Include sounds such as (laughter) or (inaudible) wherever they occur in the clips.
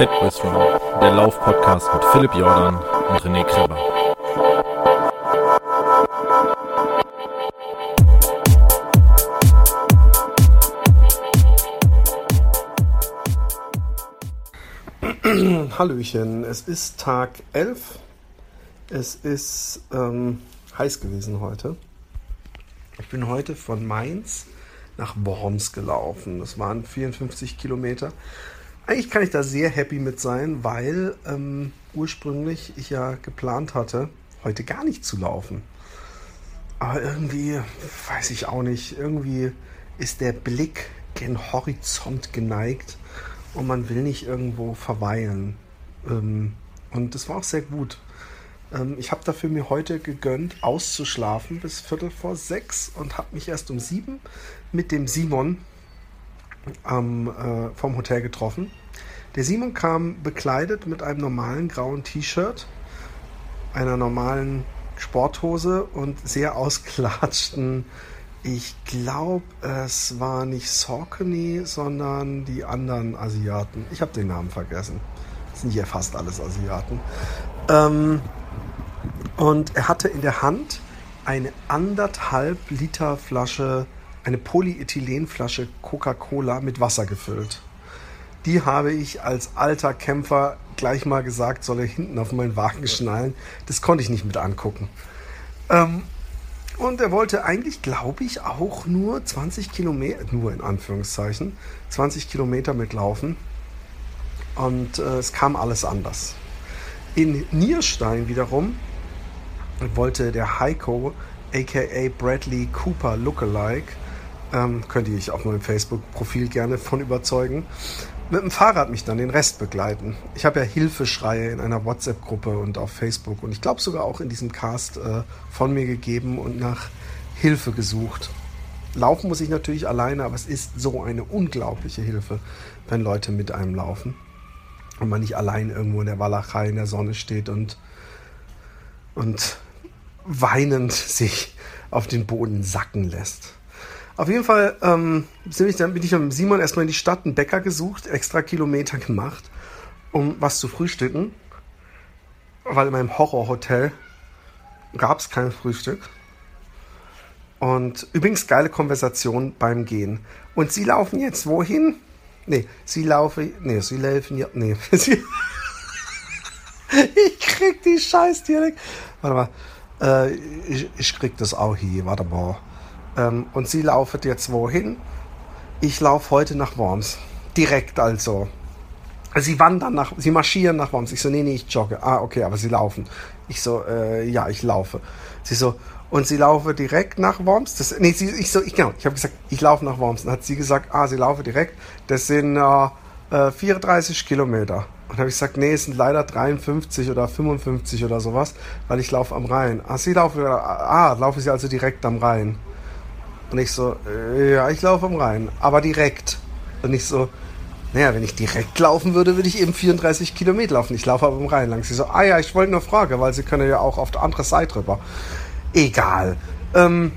Fit with Run, der Lauf-Podcast mit Philipp Jordan und René Kreber. Hallöchen, es ist Tag 11. Es ist ähm, heiß gewesen heute. Ich bin heute von Mainz nach Worms gelaufen. Das waren 54 Kilometer. Eigentlich kann ich da sehr happy mit sein, weil ähm, ursprünglich ich ja geplant hatte, heute gar nicht zu laufen. Aber irgendwie, weiß ich auch nicht, irgendwie ist der Blick gen Horizont geneigt und man will nicht irgendwo verweilen. Ähm, und das war auch sehr gut. Ähm, ich habe dafür mir heute gegönnt, auszuschlafen bis Viertel vor sechs und habe mich erst um sieben mit dem Simon ähm, äh, vom Hotel getroffen. Der Simon kam bekleidet mit einem normalen grauen T-Shirt, einer normalen Sporthose und sehr ausgelatschten, ich glaube, es war nicht Saucony, sondern die anderen Asiaten. Ich habe den Namen vergessen. Das sind ja fast alles Asiaten. Ähm, und er hatte in der Hand eine anderthalb Liter Flasche, eine Polyethylenflasche Coca-Cola mit Wasser gefüllt. Die habe ich als alter Kämpfer gleich mal gesagt, soll er hinten auf meinen Wagen schnallen. Das konnte ich nicht mit angucken. Ähm, und er wollte eigentlich, glaube ich, auch nur 20 Kilometer, nur in Anführungszeichen, 20 Kilometer mitlaufen. Und äh, es kam alles anders. In Nierstein wiederum wollte der Heiko, aka Bradley Cooper Lookalike, ähm, könnte ich auf meinem Facebook-Profil gerne von überzeugen, mit dem Fahrrad mich dann den Rest begleiten. Ich habe ja Hilfeschreie in einer WhatsApp-Gruppe und auf Facebook und ich glaube sogar auch in diesem Cast äh, von mir gegeben und nach Hilfe gesucht. Laufen muss ich natürlich alleine, aber es ist so eine unglaubliche Hilfe, wenn Leute mit einem laufen und man nicht allein irgendwo in der Walachei in der Sonne steht und, und weinend (laughs) sich auf den Boden sacken lässt. Auf jeden Fall ähm, dann bin ich mit Simon erstmal in die Stadt einen Bäcker gesucht, extra Kilometer gemacht, um was zu frühstücken. Weil in meinem Horrorhotel gab es kein Frühstück. Und übrigens geile Konversation beim Gehen. Und sie laufen jetzt wohin? Nee, sie laufen. Nee, sie laufen ja. Nee. (laughs) ich krieg die Scheiß direkt. Warte mal. Äh, ich, ich krieg das auch hier. Warte mal. Ähm, und sie laufen jetzt wohin? Ich laufe heute nach Worms. Direkt also. Sie wandern nach, sie marschieren nach Worms. Ich so, nee, nee, ich jogge. Ah, okay, aber sie laufen. Ich so, äh, ja, ich laufe. Sie so, und sie laufe direkt nach Worms. Das, nee, sie, ich so, ich, genau, ich habe gesagt, ich laufe nach Worms. Dann hat sie gesagt, ah, sie laufe direkt. Das sind äh, 34 äh, Kilometer. Und habe ich gesagt, nee, es sind leider 53 oder 55 oder sowas, weil ich laufe am Rhein. Ah, sie laufe, ah, laufe sie also direkt am Rhein. Und ich so, äh, ja, ich laufe am Rhein, aber direkt. Und ich so, naja, wenn ich direkt laufen würde, würde ich eben 34 Kilometer laufen. Ich laufe aber am Rhein lang. Sie so, ah ja, ich wollte nur fragen, weil sie können ja auch auf der andere Seite rüber. Egal. Ähm,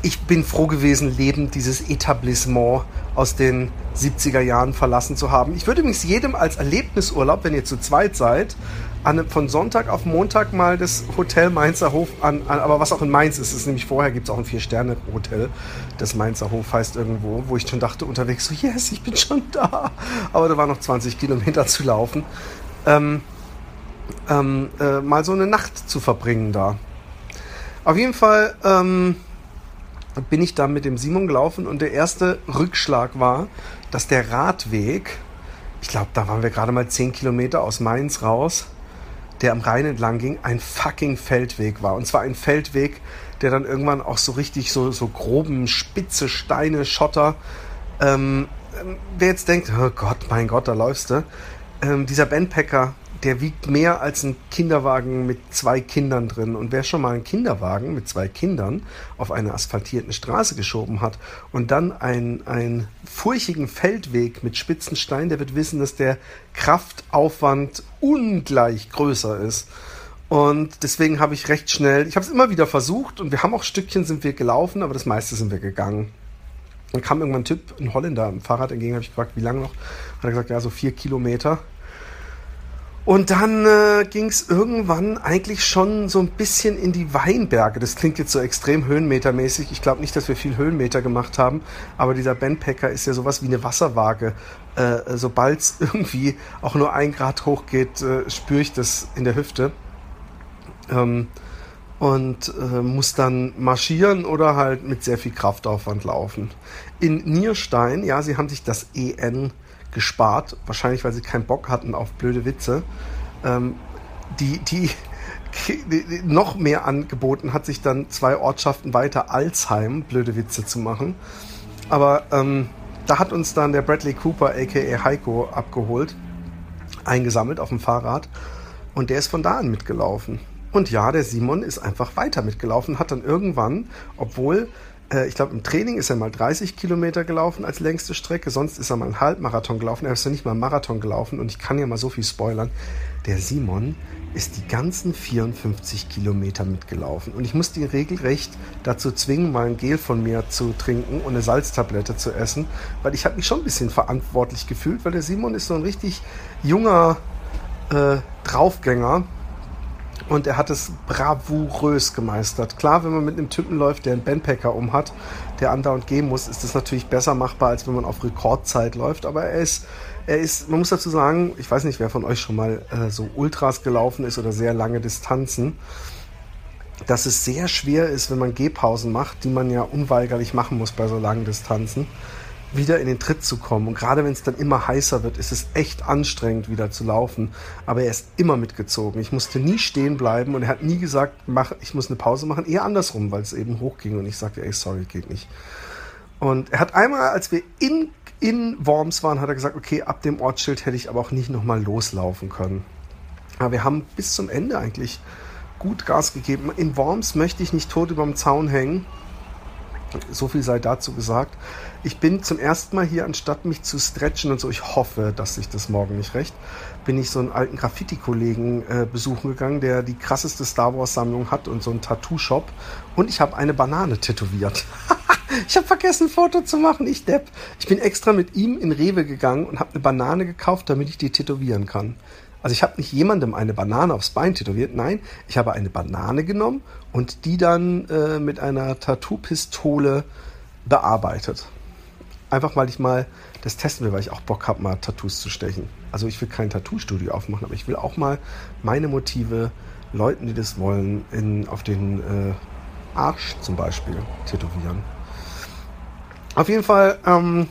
ich bin froh gewesen, lebend dieses Etablissement aus den 70er Jahren verlassen zu haben. Ich würde übrigens jedem als Erlebnisurlaub, wenn ihr zu zweit seid, an, von Sonntag auf Montag mal das Hotel Mainzer Hof an, an aber was auch in Mainz ist, ist nämlich vorher gibt es auch ein Vier-Sterne-Hotel, das Mainzer Hof heißt irgendwo, wo ich schon dachte unterwegs so, yes, ich bin schon da. Aber da waren noch 20 Kilometer zu laufen. Ähm, ähm, äh, mal so eine Nacht zu verbringen da. Auf jeden Fall ähm, bin ich da mit dem Simon gelaufen und der erste Rückschlag war, dass der Radweg, ich glaube, da waren wir gerade mal 10 Kilometer aus Mainz raus, der am Rhein entlang ging, ein fucking Feldweg war. Und zwar ein Feldweg, der dann irgendwann auch so richtig so, so groben, spitze Steine, Schotter. Ähm, ähm wer jetzt denkt, oh Gott, mein Gott, da läufst du. Ähm, dieser Bandpacker der wiegt mehr als ein Kinderwagen mit zwei Kindern drin. Und wer schon mal einen Kinderwagen mit zwei Kindern auf eine asphaltierten Straße geschoben hat und dann einen, einen furchigen Feldweg mit spitzen Steinen, der wird wissen, dass der Kraftaufwand ungleich größer ist. Und deswegen habe ich recht schnell, ich habe es immer wieder versucht und wir haben auch Stückchen sind wir gelaufen, aber das meiste sind wir gegangen. Dann kam irgendwann ein Typ, ein Holländer, am Fahrrad entgegen, habe ich gefragt, wie lange noch? Hat er gesagt, ja, so vier Kilometer. Und dann äh, ging es irgendwann eigentlich schon so ein bisschen in die Weinberge. Das klingt jetzt so extrem höhenmetermäßig. Ich glaube nicht, dass wir viel Höhenmeter gemacht haben, aber dieser Bandpacker ist ja sowas wie eine Wasserwaage. Äh, Sobald es (laughs) irgendwie auch nur ein Grad hoch geht, äh, spüre ich das in der Hüfte. Ähm, und äh, muss dann marschieren oder halt mit sehr viel Kraftaufwand laufen. In Nierstein, ja, sie haben sich das EN gespart, wahrscheinlich weil sie keinen Bock hatten auf blöde Witze. Ähm, die, die, die, noch mehr angeboten hat sich dann zwei Ortschaften weiter Alzheim blöde Witze zu machen. Aber ähm, da hat uns dann der Bradley Cooper, aka Heiko, abgeholt, eingesammelt auf dem Fahrrad und der ist von da an mitgelaufen. Und ja, der Simon ist einfach weiter mitgelaufen, hat dann irgendwann, obwohl ich glaube, im Training ist er mal 30 Kilometer gelaufen als längste Strecke, sonst ist er mal einen Halbmarathon gelaufen, er ist ja nicht mal einen Marathon gelaufen. Und ich kann ja mal so viel spoilern. Der Simon ist die ganzen 54 Kilometer mitgelaufen. Und ich musste ihn regelrecht dazu zwingen, mal ein Gel von mir zu trinken und eine Salztablette zu essen, weil ich habe mich schon ein bisschen verantwortlich gefühlt, weil der Simon ist so ein richtig junger äh, Draufgänger, und er hat es bravourös gemeistert. Klar, wenn man mit einem Typen läuft, der einen Bandpacker um hat, der andauernd gehen muss, ist das natürlich besser machbar, als wenn man auf Rekordzeit läuft. Aber er ist, er ist, man muss dazu sagen, ich weiß nicht, wer von euch schon mal äh, so Ultras gelaufen ist oder sehr lange Distanzen, dass es sehr schwer ist, wenn man Gehpausen macht, die man ja unweigerlich machen muss bei so langen Distanzen wieder in den Tritt zu kommen. Und gerade wenn es dann immer heißer wird, ist es echt anstrengend, wieder zu laufen. Aber er ist immer mitgezogen. Ich musste nie stehen bleiben und er hat nie gesagt, mach, ich muss eine Pause machen. Eher andersrum, weil es eben hochging und ich sagte, ey, sorry, geht nicht. Und er hat einmal, als wir in, in Worms waren, hat er gesagt, okay, ab dem Ortsschild hätte ich aber auch nicht nochmal loslaufen können. Aber wir haben bis zum Ende eigentlich gut Gas gegeben. In Worms möchte ich nicht tot über dem Zaun hängen. So viel sei dazu gesagt. Ich bin zum ersten Mal hier, anstatt mich zu stretchen und so, ich hoffe, dass sich das morgen nicht recht, bin ich so einen alten Graffiti-Kollegen äh, besuchen gegangen, der die krasseste Star Wars-Sammlung hat und so einen Tattoo-Shop. Und ich habe eine Banane tätowiert. (laughs) ich habe vergessen, ein Foto zu machen, ich Depp. Ich bin extra mit ihm in Rewe gegangen und habe eine Banane gekauft, damit ich die tätowieren kann. Also ich habe nicht jemandem eine Banane aufs Bein tätowiert, nein, ich habe eine Banane genommen und die dann äh, mit einer Tattoo-Pistole bearbeitet. Einfach weil ich mal das testen will, weil ich auch Bock habe, mal Tattoos zu stechen. Also ich will kein Tattoo-Studio aufmachen, aber ich will auch mal meine Motive Leuten, die das wollen, in, auf den äh, Arsch zum Beispiel tätowieren. Auf jeden Fall, ähm,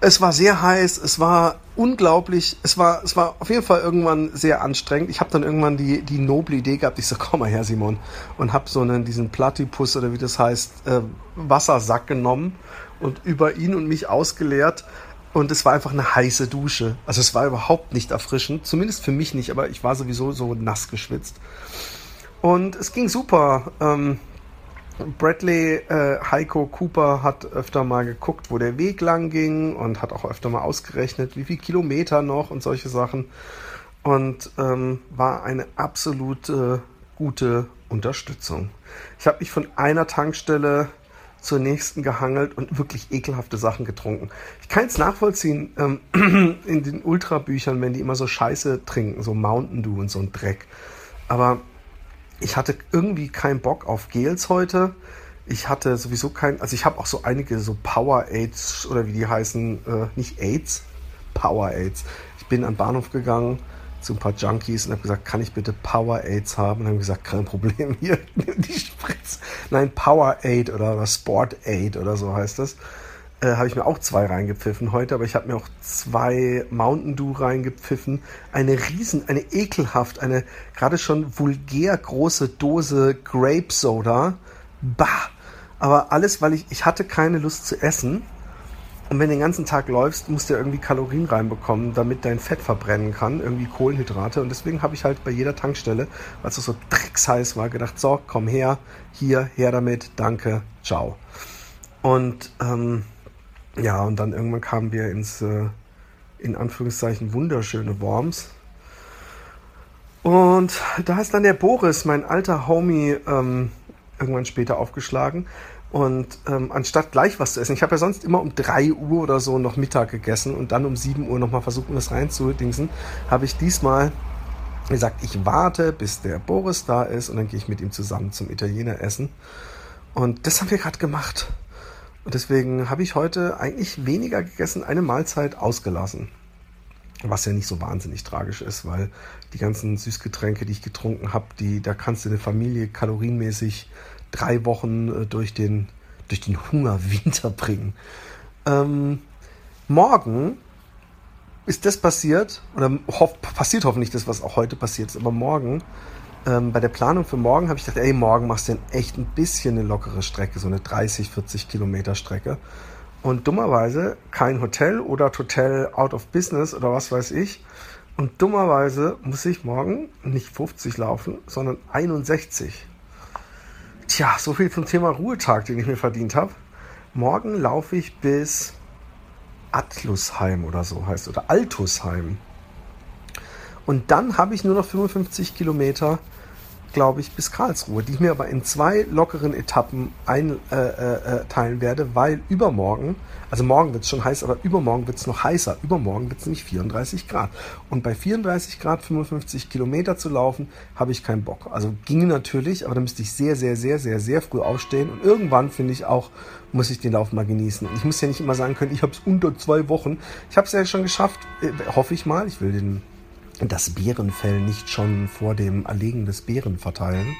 es war sehr heiß, es war unglaublich, es war, es war auf jeden Fall irgendwann sehr anstrengend. Ich habe dann irgendwann die, die noble Idee gehabt, ich so, komm mal her, Simon, und habe so einen, diesen Platypus oder wie das heißt, äh, Wassersack genommen und über ihn und mich ausgeleert. Und es war einfach eine heiße Dusche. Also es war überhaupt nicht erfrischend, zumindest für mich nicht, aber ich war sowieso so nass geschwitzt. Und es ging super. Ähm, Bradley äh, Heiko Cooper hat öfter mal geguckt, wo der Weg lang ging und hat auch öfter mal ausgerechnet, wie viele Kilometer noch und solche Sachen. Und ähm, war eine absolute gute Unterstützung. Ich habe mich von einer Tankstelle zur nächsten gehangelt und wirklich ekelhafte Sachen getrunken. Ich kann es nachvollziehen ähm, (clears throat) in den Ultrabüchern, wenn die immer so Scheiße trinken, so Mountain Dew und so ein Dreck. Aber ich hatte irgendwie keinen Bock auf Gels heute. Ich hatte sowieso kein, also ich habe auch so einige so Power Aids oder wie die heißen, äh, nicht Aids, Power Aids. Ich bin den Bahnhof gegangen zu ein paar Junkies und habe gesagt, kann ich bitte Power Aids haben? Und haben gesagt, kein Problem, hier, (laughs) die Spritz. Nein, Power Aid oder, oder Sport Aid oder so heißt das. Äh, habe ich mir auch zwei reingepfiffen heute, aber ich habe mir auch zwei Mountain Dew reingepfiffen. Eine riesen, eine ekelhaft, eine gerade schon vulgär große Dose Grape Soda. Bah! Aber alles, weil ich, ich hatte keine Lust zu essen. Und wenn du den ganzen Tag läufst, musst du ja irgendwie Kalorien reinbekommen, damit dein Fett verbrennen kann, irgendwie Kohlenhydrate. Und deswegen habe ich halt bei jeder Tankstelle, weil es so drecksheiß war, gedacht, so, komm her, hier, her damit, danke, ciao. Und ähm, ja, und dann irgendwann kamen wir ins, äh, in Anführungszeichen, wunderschöne Worms. Und da ist dann der Boris, mein alter Homie, ähm, irgendwann später aufgeschlagen. Und ähm, anstatt gleich was zu essen, ich habe ja sonst immer um 3 Uhr oder so noch Mittag gegessen und dann um 7 Uhr nochmal versucht, mir das reinzudingsen, habe ich diesmal gesagt, ich warte, bis der Boris da ist und dann gehe ich mit ihm zusammen zum Italiener essen. Und das haben wir gerade gemacht. Und deswegen habe ich heute eigentlich weniger gegessen, eine Mahlzeit ausgelassen. Was ja nicht so wahnsinnig tragisch ist, weil die ganzen Süßgetränke, die ich getrunken habe, die, da kannst du eine Familie kalorienmäßig drei Wochen äh, durch den, durch den Hungerwinter (laughs) bringen. Ähm, morgen ist das passiert, oder hoff, passiert hoffentlich das, was auch heute passiert ist, aber morgen, ähm, bei der Planung für morgen habe ich gedacht, ey, morgen machst du echt ein bisschen eine lockere Strecke, so eine 30, 40 Kilometer Strecke. Und dummerweise kein Hotel oder Hotel out of business oder was weiß ich. Und dummerweise muss ich morgen nicht 50 laufen, sondern 61. Tja, so viel zum Thema Ruhetag, den ich mir verdient habe. Morgen laufe ich bis Atlusheim oder so heißt oder Altusheim. Und dann habe ich nur noch 55 Kilometer glaube ich, bis Karlsruhe, die ich mir aber in zwei lockeren Etappen einteilen äh, äh, werde, weil übermorgen, also morgen wird es schon heiß, aber übermorgen wird es noch heißer. Übermorgen wird es nämlich 34 Grad. Und bei 34 Grad 55 Kilometer zu laufen, habe ich keinen Bock. Also ginge natürlich, aber da müsste ich sehr, sehr, sehr, sehr, sehr früh aufstehen. Und irgendwann finde ich auch, muss ich den Lauf mal genießen. Und ich muss ja nicht immer sagen können, ich habe es unter zwei Wochen. Ich habe es ja schon geschafft, äh, hoffe ich mal. Ich will den das Bärenfell nicht schon vor dem Erlegen des Bären verteilen.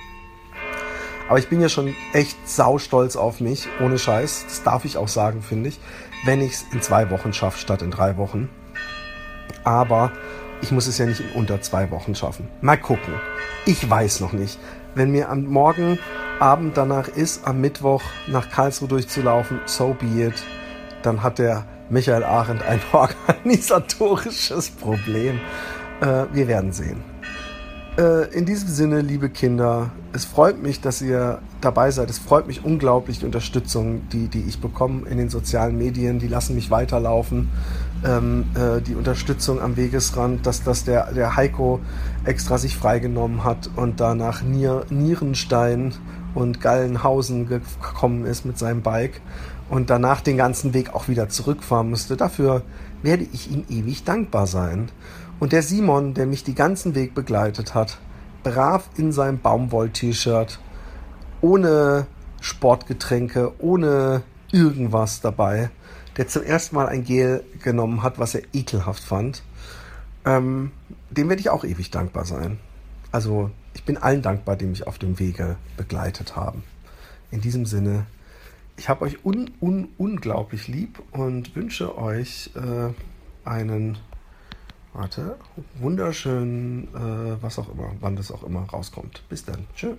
Aber ich bin ja schon echt saustolz auf mich, ohne Scheiß. Das darf ich auch sagen, finde ich. Wenn ich es in zwei Wochen schaffe, statt in drei Wochen. Aber ich muss es ja nicht in unter zwei Wochen schaffen. Mal gucken. Ich weiß noch nicht. Wenn mir am Morgen Abend danach ist, am Mittwoch nach Karlsruhe durchzulaufen, so be it. Dann hat der Michael Arendt ein (laughs) organisatorisches Problem. Äh, wir werden sehen. Äh, in diesem Sinne, liebe Kinder, es freut mich, dass ihr dabei seid. Es freut mich unglaublich die Unterstützung, die, die ich bekomme in den sozialen Medien. Die lassen mich weiterlaufen. Ähm, äh, die Unterstützung am Wegesrand, dass, dass der, der Heiko extra sich freigenommen hat und danach Nier, Nierenstein und Gallenhausen gekommen ist mit seinem Bike und danach den ganzen Weg auch wieder zurückfahren musste. Dafür werde ich ihm ewig dankbar sein. Und der Simon, der mich die ganzen Weg begleitet hat, brav in seinem Baumwoll-T-Shirt, ohne Sportgetränke, ohne irgendwas dabei, der zum ersten Mal ein Gel genommen hat, was er ekelhaft fand, ähm, dem werde ich auch ewig dankbar sein. Also ich bin allen dankbar, die mich auf dem Wege begleitet haben. In diesem Sinne, ich habe euch un, un, unglaublich lieb und wünsche euch äh, einen Warte, wunderschön, äh, was auch immer, wann das auch immer rauskommt. Bis dann. Tschüss.